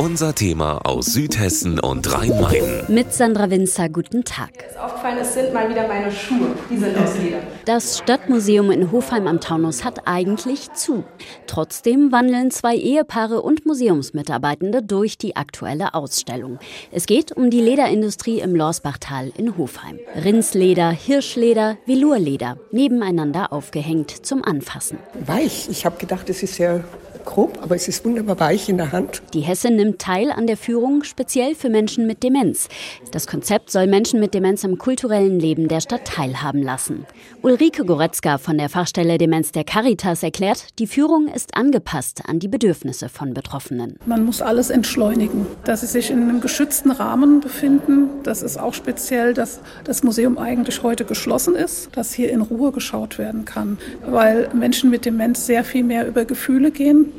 Unser Thema aus Südhessen und Rhein-Main. Mit Sandra Winzer, guten Tag. Was aufgefallen ist, sind mal wieder meine Schuhe. Die sind aus Leder. Das Stadtmuseum in Hofheim am Taunus hat eigentlich zu. Trotzdem wandeln zwei Ehepaare und Museumsmitarbeitende durch die aktuelle Ausstellung. Es geht um die Lederindustrie im Lorsbachtal in Hofheim. Rindsleder, Hirschleder, Velurleder, nebeneinander aufgehängt zum Anfassen. Weich. Ich habe gedacht, es ist sehr grob, aber es ist wunderbar weich in der Hand. Die Hesse nimmt teil an der Führung speziell für Menschen mit Demenz. Das Konzept soll Menschen mit Demenz am kulturellen Leben der Stadt teilhaben lassen. Ulrike Goretzka von der Fachstelle Demenz der Caritas erklärt, die Führung ist angepasst an die Bedürfnisse von Betroffenen. Man muss alles entschleunigen, dass sie sich in einem geschützten Rahmen befinden. Das ist auch speziell, dass das Museum eigentlich heute geschlossen ist, dass hier in Ruhe geschaut werden kann, weil Menschen mit Demenz sehr viel mehr über Gefühle gehen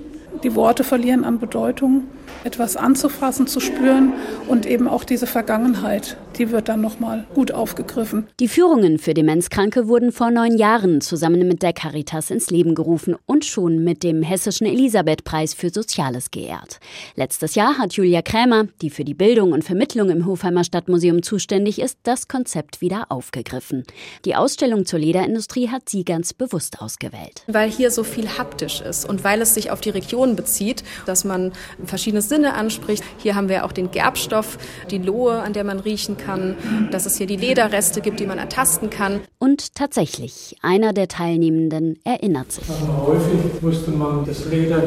die Worte verlieren an Bedeutung, etwas anzufassen, zu spüren und eben auch diese Vergangenheit, die wird dann nochmal gut aufgegriffen. Die Führungen für Demenzkranke wurden vor neun Jahren zusammen mit der Caritas ins Leben gerufen und schon mit dem Hessischen Elisabeth-Preis für Soziales geehrt. Letztes Jahr hat Julia Krämer, die für die Bildung und Vermittlung im Hofheimer Stadtmuseum zuständig ist, das Konzept wieder aufgegriffen. Die Ausstellung zur Lederindustrie hat sie ganz bewusst ausgewählt. Weil hier so viel haptisch ist und weil es sich auf die Region bezieht, dass man verschiedene Sinne anspricht. Hier haben wir auch den Gerbstoff, die Lohe, an der man riechen kann, dass es hier die Lederreste gibt, die man ertasten kann. Und tatsächlich, einer der Teilnehmenden erinnert sich. Häufig musste man das Leder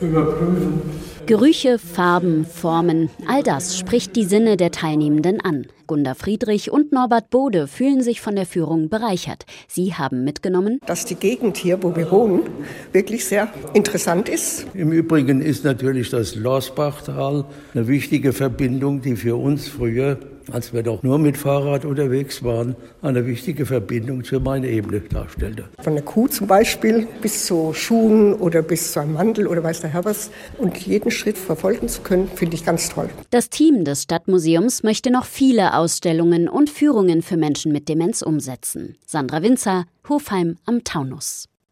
überprüfen. Gerüche, Farben, Formen, all das spricht die Sinne der Teilnehmenden an. Gunda Friedrich und Norbert Bode fühlen sich von der Führung bereichert. Sie haben mitgenommen, dass die Gegend hier, wo wir wohnen, wirklich sehr interessant ist. Im Übrigen ist natürlich das Lorsbachtal eine wichtige Verbindung, die für uns früher als wir doch nur mit Fahrrad unterwegs waren, eine wichtige Verbindung zur Main-Ebene darstellte. Von der Kuh zum Beispiel bis zu Schuhen oder bis zu einem Mandel oder weiß der Herr was. Und jeden Schritt verfolgen zu können, finde ich ganz toll. Das Team des Stadtmuseums möchte noch viele Ausstellungen und Führungen für Menschen mit Demenz umsetzen. Sandra Winzer, Hofheim am Taunus.